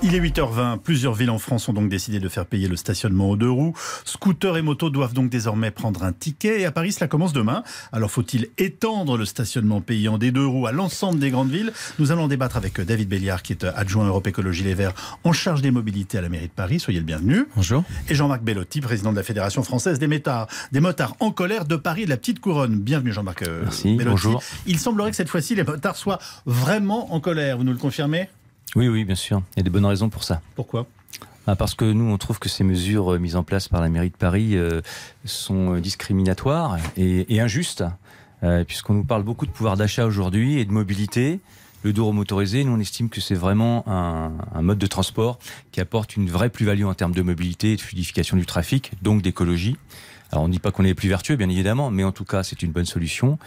Il est 8h20. Plusieurs villes en France ont donc décidé de faire payer le stationnement aux deux roues. Scooters et motos doivent donc désormais prendre un ticket. Et à Paris, cela commence demain. Alors faut-il étendre le stationnement payant des deux roues à l'ensemble des grandes villes? Nous allons débattre avec David Béliard, qui est adjoint Europe Écologie Les Verts en charge des mobilités à la mairie de Paris. Soyez le bienvenu. Bonjour. Et Jean-Marc Bellotti, président de la Fédération française des motards, des motards en colère de Paris de la Petite Couronne. Bienvenue Jean-Marc euh, Merci, Bellotti. bonjour. Il semblerait que cette fois-ci, les motards soient vraiment en colère. Vous nous le confirmez? Oui, oui, bien sûr. Il y a des bonnes raisons pour ça. Pourquoi? Ah, Parce que nous, on trouve que ces mesures euh, mises en place par la mairie de Paris euh, sont euh, discriminatoires et, et injustes, euh, puisqu'on nous parle beaucoup de pouvoir d'achat aujourd'hui et de mobilité. Le dos motorisé, nous, on estime que c'est vraiment un, un mode de transport qui apporte une vraie plus-value en termes de mobilité et de fluidification du trafic, donc d'écologie. Alors, on ne dit pas qu'on est les plus vertueux, bien évidemment, mais en tout cas, c'est une bonne solution.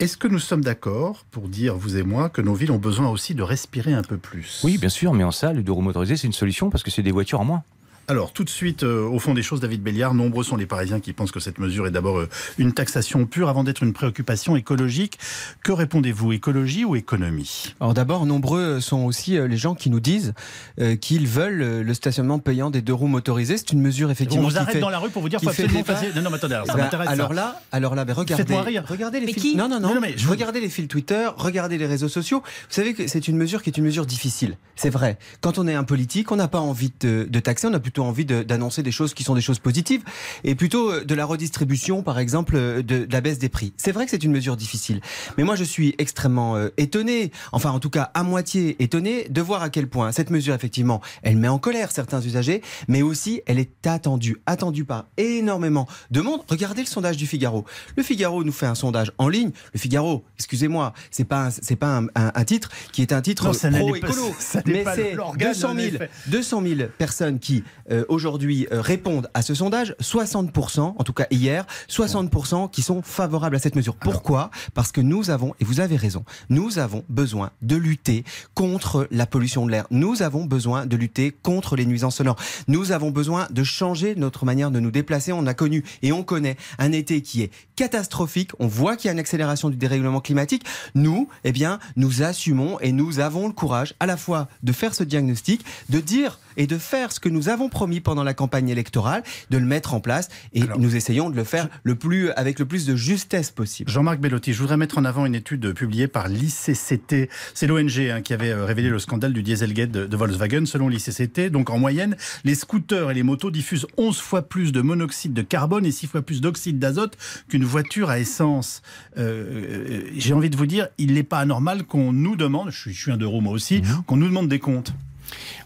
Est-ce que nous sommes d'accord pour dire, vous et moi, que nos villes ont besoin aussi de respirer un peu plus? Oui, bien sûr, mais en ça, le motorisé, c'est une solution parce que c'est des voitures en moins. Alors, tout de suite, euh, au fond des choses, David Béliard, nombreux sont les Parisiens qui pensent que cette mesure est d'abord euh, une taxation pure avant d'être une préoccupation écologique. Que répondez-vous, écologie ou économie? Alors d'abord, nombreux sont aussi euh, les gens qui nous disent euh, qu'ils veulent le stationnement payant des deux roues motorisées. C'est une mesure On effectivement vous qui arrête fait- dans la rue pour vous dire qui qu'il faut fait absolument passer... Non, non, mais attendez, alors, ça Ben, m'intéresse. alors ça. là, alors là, ben regardez, Faites-moi rire. regardez les Mais fils. qui non, non, non. Mais non, mais je vous- Regardez les fils Twitter, regardez les réseaux sociaux. Vous savez que c'est une mesure qui est une mesure difficile. C'est vrai. Quand on est un politique, on n'a pas envie de, de taxer, on a plutôt envie de- d'annoncer des choses qui sont des choses positives et plutôt euh, de la redistribution, par exemple, euh, de, de la baisse des prix. C'est vrai que c'est une mesure difficile. Mais moi, je suis extrêmement euh, étonné, enfin en tout cas à moitié étonné, de voir à quel point cette mesure, effectivement, elle met en colère certains usagers, mais aussi elle est attendue, attendue par énormément de monde. Regardez le sondage du Figaro. Le Figaro nous fait un sondage en ligne. Le Figaro, excusez-moi, c'est pas un- c'est pas un, un- un titre qui est un titre Non, ça n'est pro pas- écolo, ça n'est mais c'est l'organe, 200 en 000 effet. 200 000 personnes qui euh, aujourd'hui euh, répondent à ce sondage, 60%, en tout cas hier, 60% qui sont favorables à cette mesure. Pourquoi? Parce que nous avons, et vous avez raison, nous avons besoin de lutter contre la pollution de l'air. Nous avons besoin de lutter contre les nuisances sonores. Nous avons besoin de changer notre manière de nous déplacer. On a connu et on connaît un été qui est catastrophique. On voit qu'il y a une accélération du dérèglement climatique. Nous, eh bien, nous assumons et nous avons le courage à la fois de faire ce diagnostic, de dire et de faire ce que nous avons promis pendant la campagne électorale, de le mettre en place et Alors, nous essayons de le faire le plus, avec le plus de justesse possible. Jean-Marc Bellotti, je voudrais mettre en avant une étude publiée par l'ICCT. C'est l'ONG hein, qui avait euh, révélé le scandale du Dieselgate de, de Volkswagen. Selon l'ICCT, donc en moyenne, les scooters et les motos diffusent 11 fois plus de monoxyde de carbone et 6 fois plus d'oxyde d'azote qu'une voiture à essence. Euh, euh, J'ai envie de vous dire, il n'est pas anormal qu'on nous demande, je suis, je suis un deux roues moi aussi, qu'on nous demande des comptes.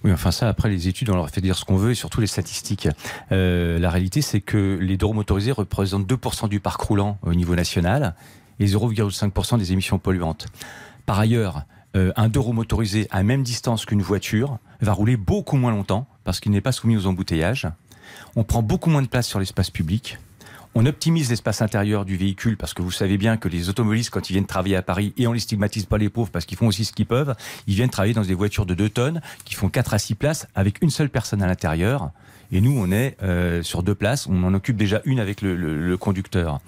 Oui, enfin ça, après les études, on leur fait dire ce qu'on veut et surtout les statistiques. Euh, la réalité, c'est que les deux roues motorisées représentent 2% du parc roulant au niveau national et 0,5% des émissions polluantes. Par ailleurs, euh, un deux roues motorisé à même distance qu'une voiture va rouler beaucoup moins longtemps parce qu'il n'est pas soumis aux embouteillages. On prend beaucoup moins de place sur l'espace public. On optimise l'espace intérieur du véhicule parce que vous savez bien que les automobilistes, quand ils viennent travailler à Paris, et on les stigmatise pas les pauvres parce qu'ils font aussi ce qu'ils peuvent, ils viennent travailler dans des voitures de 2 tonnes qui font 4 à 6 places avec une seule personne à l'intérieur. Et nous, on est euh, sur deux places. On en occupe déjà une avec le, le- le conducteur.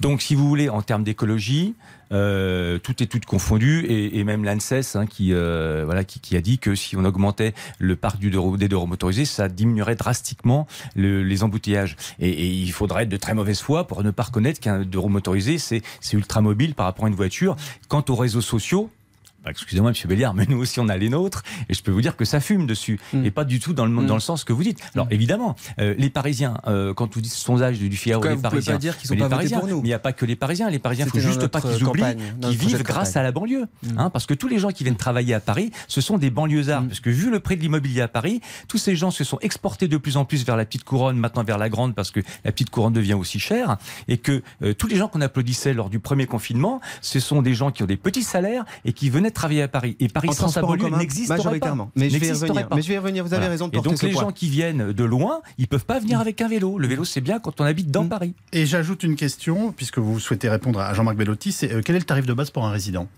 Donc, si vous voulez, en termes d'écologie, euh, tout est tout confondu. Et, et même l'ANSES, hein, qui, euh, voilà, qui, qui a dit que si on augmentait le parc du des deux roues motorisées, ça diminuerait drastiquement le- les embouteillages. Et, et il faudrait être de très mauvaise foi pour ne pas reconnaître qu'un deux roues motorisé, c'est ultra mobile par rapport à une voiture. Quant aux réseaux sociaux, excusez-moi, Monsieur Béliard, mais nous aussi on a les nôtres, et je peux vous dire que ça fume dessus, Mm. et pas du tout dans le Mm. dans le sens que vous dites. Alors évidemment, euh, les Parisiens, euh, quand vous dites sondage du Figaro, les Parisiens, pas dire qu'ils sont les Parisiens, pour nous. mais il n'y a pas que les Parisiens. Les Parisiens, il faut juste pas qu'ils oublient qu'ils vivent grâce à la banlieue, Mm. hein, parce que tous les gens qui viennent travailler à Paris, ce sont des banlieusards, Mm. parce que vu le prix de l'immobilier à Paris, tous ces gens se sont exportés de plus en plus vers la petite couronne, maintenant vers la grande, parce que la petite couronne devient aussi chère, et que euh, tous les gens qu'on applaudissait lors du premier confinement, ce sont des gens qui ont des petits salaires et qui venaient travailler à Paris. Et Paris En sans n'existerait pas. majoritairement. Mais je vais y N'existerait revenir. pas. Mais je vais y revenir. Vous avez Voilà. raison de Et porter donc ce les point. gens qui viennent de loin, ils peuvent pas venir avec un vélo. Le vélo, c'est bien quand on habite dans Mm. Paris. Et j'ajoute une question, puisque vous souhaitez répondre à Jean-Marc Bellotti, c'est euh, quel est le tarif de base pour un résident?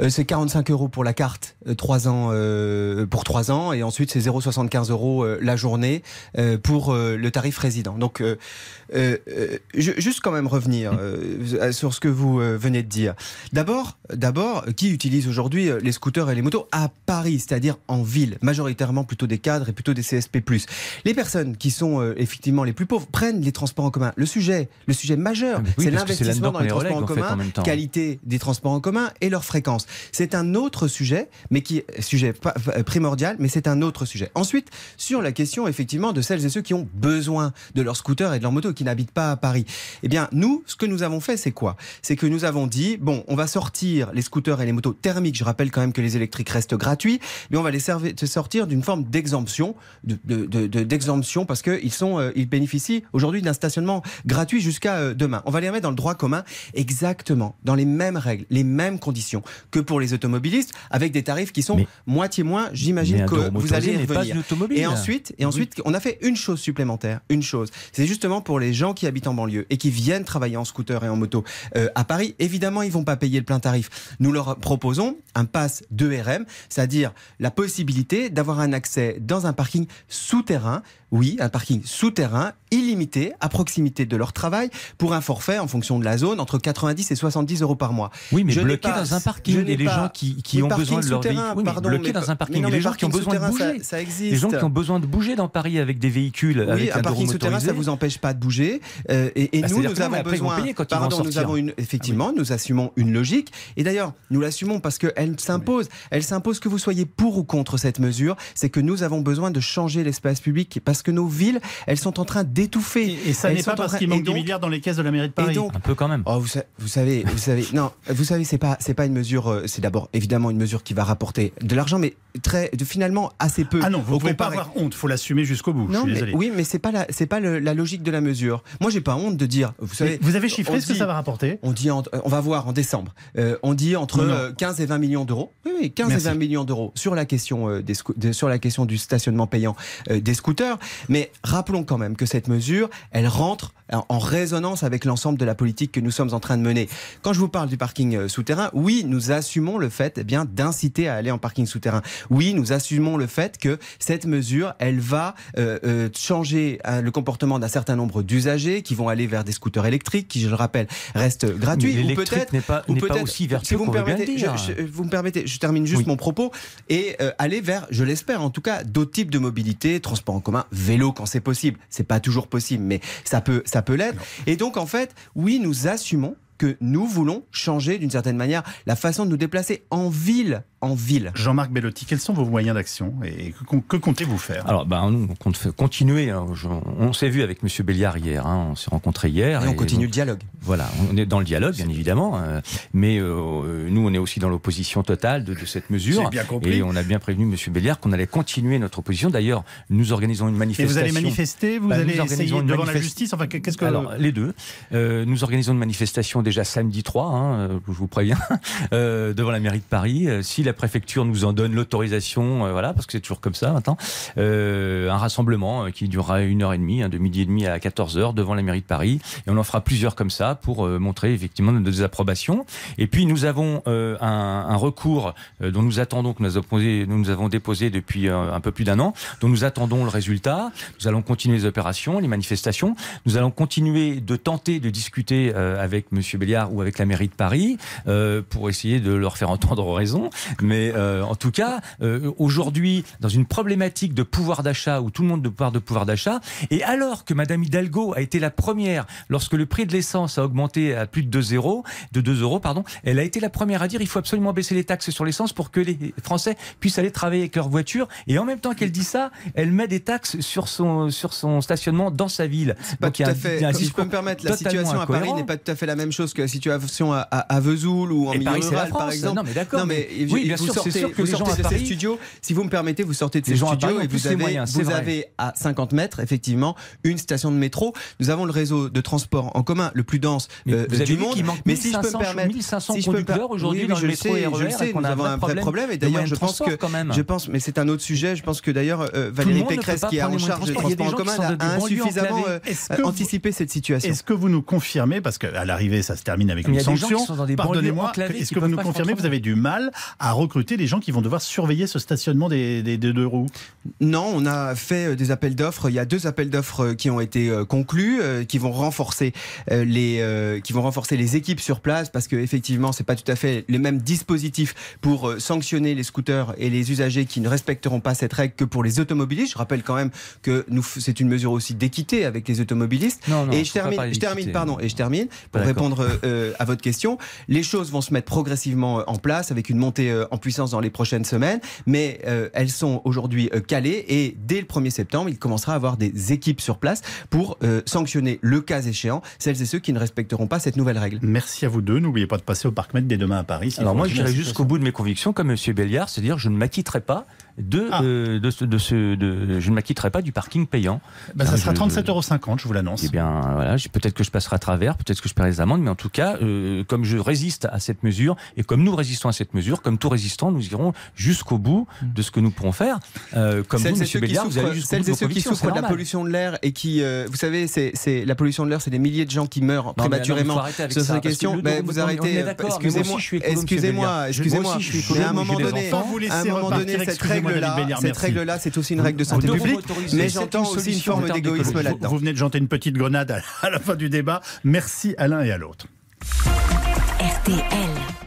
Euh, c'est 45 euros pour la carte, euh, 3 ans euh, pour 3 ans, et ensuite c'est 0,75 euros la journée euh, pour le tarif résident. Donc, juste quand même revenir sur ce que vous venez de dire. D'abord, d'abord, qui utilise aujourd'hui les scooters et les motos à Paris, c'est-à-dire en ville, majoritairement plutôt des cadres et plutôt des CSP+. Les personnes qui sont effectivement les plus pauvres prennent les transports en commun. Le sujet, le sujet majeur, Ah, oui, c'est l'investissement dans les les transports en relègue, en fait, commun, en qualité des transports en commun et leur C'est un autre sujet, mais qui sujet euh, primordial, mais c'est un autre sujet. Ensuite, sur la question effectivement de celles et ceux qui ont besoin de leur scooter et de leur moto qui n'habitent pas à Paris. Eh bien, nous, ce que nous avons fait, c'est quoi? C'est que nous avons dit bon, on va sortir les scooters et les motos thermiques. Je rappelle quand même que les électriques restent gratuits, mais on va les sortir d'une forme d'exemption, de- de- de- de- d'exemption parce que ils sont, euh, ils bénéficient aujourd'hui d'un stationnement gratuit jusqu'à euh, demain. On va les remettre dans le droit commun exactement dans les mêmes règles, les mêmes conditions que pour les automobilistes, avec des tarifs qui sont Mais- moitié moins. J'imagine que vous allez y revenir. Et ensuite, et ensuite, on a fait une chose supplémentaire, une chose. C'est justement pour les gens qui habitent en banlieue et qui viennent travailler en scooter et en moto euh, à Paris. Évidemment, ils vont pas payer le plein tarif. Nous leur proposons un pass de RM, c'est-à-dire la possibilité d'avoir un accès dans un parking souterrain. Oui, un parking souterrain illimité à proximité de leur travail pour un forfait en fonction de la zone entre 90 et 70 euros par mois. Oui, mais Je bloqué pas- dans un parking. Et les gens qui, qui ont besoin de leur véhicule. Oui, bloqué dans un parking. les gens qui ont besoin de bouger. Ça, ça existe. Les gens qui ont besoin de bouger dans Paris avec des véhicules, Oui, avec un un parking souterrain, ça motorisé. vous empêche pas de bouger. Euh, et et Bah, nous, nous avons besoin. quand pardon, nous avons une. Effectivement, nous assumons une logique. Et d'ailleurs, nous l'assumons parce qu'elle s'impose. Elle s'impose que vous soyez pour ou contre cette mesure. C'est que nous avons besoin de changer l'espace public parce que nos villes, elles sont en train d'étouffer. Et, et ça n'est pas parce train- qu'il et manque des donc- milliards dans les caisses de la mairie de Et Paris. Un peu quand même. Oh, vous, sa- vous savez, vous savez, non, vous savez, c'est pas, c'est pas une mesure. euh, C'est d'abord évidemment une mesure qui va rapporter de l'argent, mais très, de, finalement assez peu. Ah non, vous ne pouvez pas avoir honte, faut l'assumer jusqu'au bout. je Non, suis mais, désolé. oui, mais c'est pas la, c'est pas le- la logique de la mesure. Moi, j'ai pas honte de dire. Vous Mais savez, vous avez chiffré ce que ça va rapporter? On dit, entre- on va voir en décembre. Euh, on dit entre Non, non. euh, 15 et 20 millions d'euros. Oui, oui, 15 Merci. et 20 millions d'euros sur la question euh, des de- sur la question du stationnement payant euh, des scooters. Mais rappelons quand même que cette mesure, elle rentre en, résonance avec l'ensemble de la politique que nous sommes en train de mener. Quand je vous parle du parking euh, souterrain, oui, nous assumons le fait eh bien d'inciter à aller en parking souterrain. Oui, nous assumons le fait que cette mesure, elle va euh, euh, changer le comportement d'un certain nombre d'usagers qui vont aller vers des scooters électriques, qui, je le rappelle, restent gratuits. Mais ou peut-être n'est pas, ou pas aussi si vertueux vous qu'on me permettez, dire. je, je- vous me permettez, je termine juste Oui. mon propos et euh, aller vers, je l'espère en tout cas, d'autres types de mobilité, transport en commun, vélo quand c'est possible. C'est pas toujours possible, mais ça peut, ça peut l'être. Et donc en fait, oui, nous assumons que nous voulons changer d'une certaine manière la façon de nous déplacer en ville, en ville. Jean-Marc Bellotti, quels sont vos moyens d'action et que, que comptez-vous faire? Alors, ben, nous, on compte continuer. hein. On s'est vu avec Monsieur Béliard hier. hein. On s'est rencontrés hier. Et on et continue donc, le dialogue. Voilà, on est dans le dialogue, bien évidemment, euh, mais euh, nous, on est aussi dans l'opposition totale de, de cette mesure. Bien compris. Et on a bien prévenu Monsieur Béliard qu'on allait continuer notre opposition. D'ailleurs, nous organisons une Et manifestation. vous allez manifester, vous nous allez essayer une devant la justice Enfin, qu'est-ce que Alors, les deux. Euh, nous organisons une manifestation déjà samedi 3, hein, euh, je vous préviens, euh, devant la mairie de Paris. Euh, si la préfecture nous en donne l'autorisation, voilà, parce que c'est toujours comme ça maintenant, un rassemblement qui durera une heure et demie, hein, de midi et demi à 14 heures devant la mairie de Paris. Et on en fera plusieurs comme ça pour montrer effectivement notre désapprobation. Et puis nous avons un, recours dont nous attendons, que nous nous avons déposé depuis un peu plus d'un an, dont nous attendons le résultat. Nous allons continuer les opérations, les manifestations. Nous allons continuer de tenter de discuter avec Monsieur Béliard ou avec la mairie de Paris euh, pour essayer de leur faire entendre raison. Mais euh, en tout cas, euh, aujourd'hui, dans une problématique de pouvoir d'achat où tout le monde de pouvoir de pouvoir d'achat, et alors que Madame Hidalgo a été la première, lorsque le prix de l'essence a augmenté à plus de 2 euros, de 2 euros, pardon, elle a été la première à dire il faut absolument baisser les taxes sur l'essence pour que les Français puissent aller travailler avec leur voiture. Et en même temps qu'elle dit ça, elle met des taxes sur son sur son stationnement dans sa ville. Pas Donc, tout il y a à fait. un si je peux me permettre, la situation à Paris n'est pas tout à fait la même chose que la situation à, à, à Vesoul ou en Et milieu Paris, rural, par exemple. Non, mais d'accord, Non, mais mais- oui, bien vous sûr, sortez, sûr que vous les sortez de Paris- ces studios. Si vous me permettez, vous sortez de ces gens studios et vous avez, moyens, c'est vous vrai. avez à 50 mètres, effectivement, une station de métro. Nous avons le réseau de transport en commun le plus dense euh, vous avez du monde. manque mais si je peux 1500 me permettre, 1500 si je peux me aujourd'hui oui, dans le je métro et je sais, nous a un avons un vrai problème. Et d'ailleurs, je pense que, je pense, mais c'est un autre sujet. Je pense que d'ailleurs euh, Valérie Pécresse, qui est en charge de des transports en commun, a insuffisamment euh, anticipé cette situation. Est-ce que vous nous confirmez, parce qu'à l'arrivée, ça ça se termine avec Mais une il y a des gens sanction. Pardonnez-moi, est-ce que vous nous confirmez que vous avez du mal à recruter les gens qui vont devoir surveiller ce stationnement des, des- des deux roues? Non, on a fait euh, des appels d'offres. Il y a deux appels d'offres euh, qui ont été euh, conclus, qui vont renforcer les, qui vont renforcer les équipes sur place, parce que effectivement, c'est pas tout à fait les mêmes dispositifs pour sanctionner les scooters et les usagers qui ne respecteront pas cette règle que pour les automobilistes. Je rappelle quand même que nous, c'est une mesure aussi d'équité avec les automobilistes. Non, non, et je termine, je termine, pardon, et je termine pour D'accord. Répondre euh, euh, à votre question. Les choses vont se mettre progressivement euh, en place avec une montée euh, en puissance dans les prochaines semaines, mais euh, elles sont aujourd'hui euh, calées et dès le 1er septembre, il commencera à avoir des équipes sur place pour euh, sanctionner le cas échéant celles et ceux qui ne respecteront pas cette nouvelle règle. Merci à vous deux. N'oubliez pas de passer au Parc Med dès demain à Paris. Alors moi, j'irai jusqu'au bout de mes convictions, comme M. Béliard, c'est-à-dire je ne m'acquitterai pas de, Ah. euh, de, ce, de, ce, de- je ne m'acquitterai pas du parking payant. Bah, ça Ah, sera je- 37,50 euros, je vous l'annonce. Eh bien, voilà, peut-être que je passerai à travers, peut-être que je paierai les amendes, mais en tout cas, euh, comme je résiste à cette mesure, et comme nous résistons à cette mesure, comme tout résistant, nous irons jusqu'au bout de ce que nous pourrons faire. Euh, comme celles vous, M. Béliard, vous allez jusqu'au bout celles et ceux qui souffrent c'est de la pollution de l'air et qui, euh, vous savez, c'est, c'est la pollution de l'air, c'est des milliers de gens qui meurent Non, mais- non, mais prématurément faut arrêter avec sur ça, ces parce que questions. le Ben, dôme- vous arrêtez. mais Excusez-moi, excusez-moi, excusez-moi. Mais à un mais moment des donné, cette Béliard, cette règle-là, c'est aussi une règle de santé publique. Mais j'entends aussi une forme d'égoïsme là-dedans. Vous venez de janter une petite grenade à- à la fin du débat. Merci à l'un et à l'autre. RTL.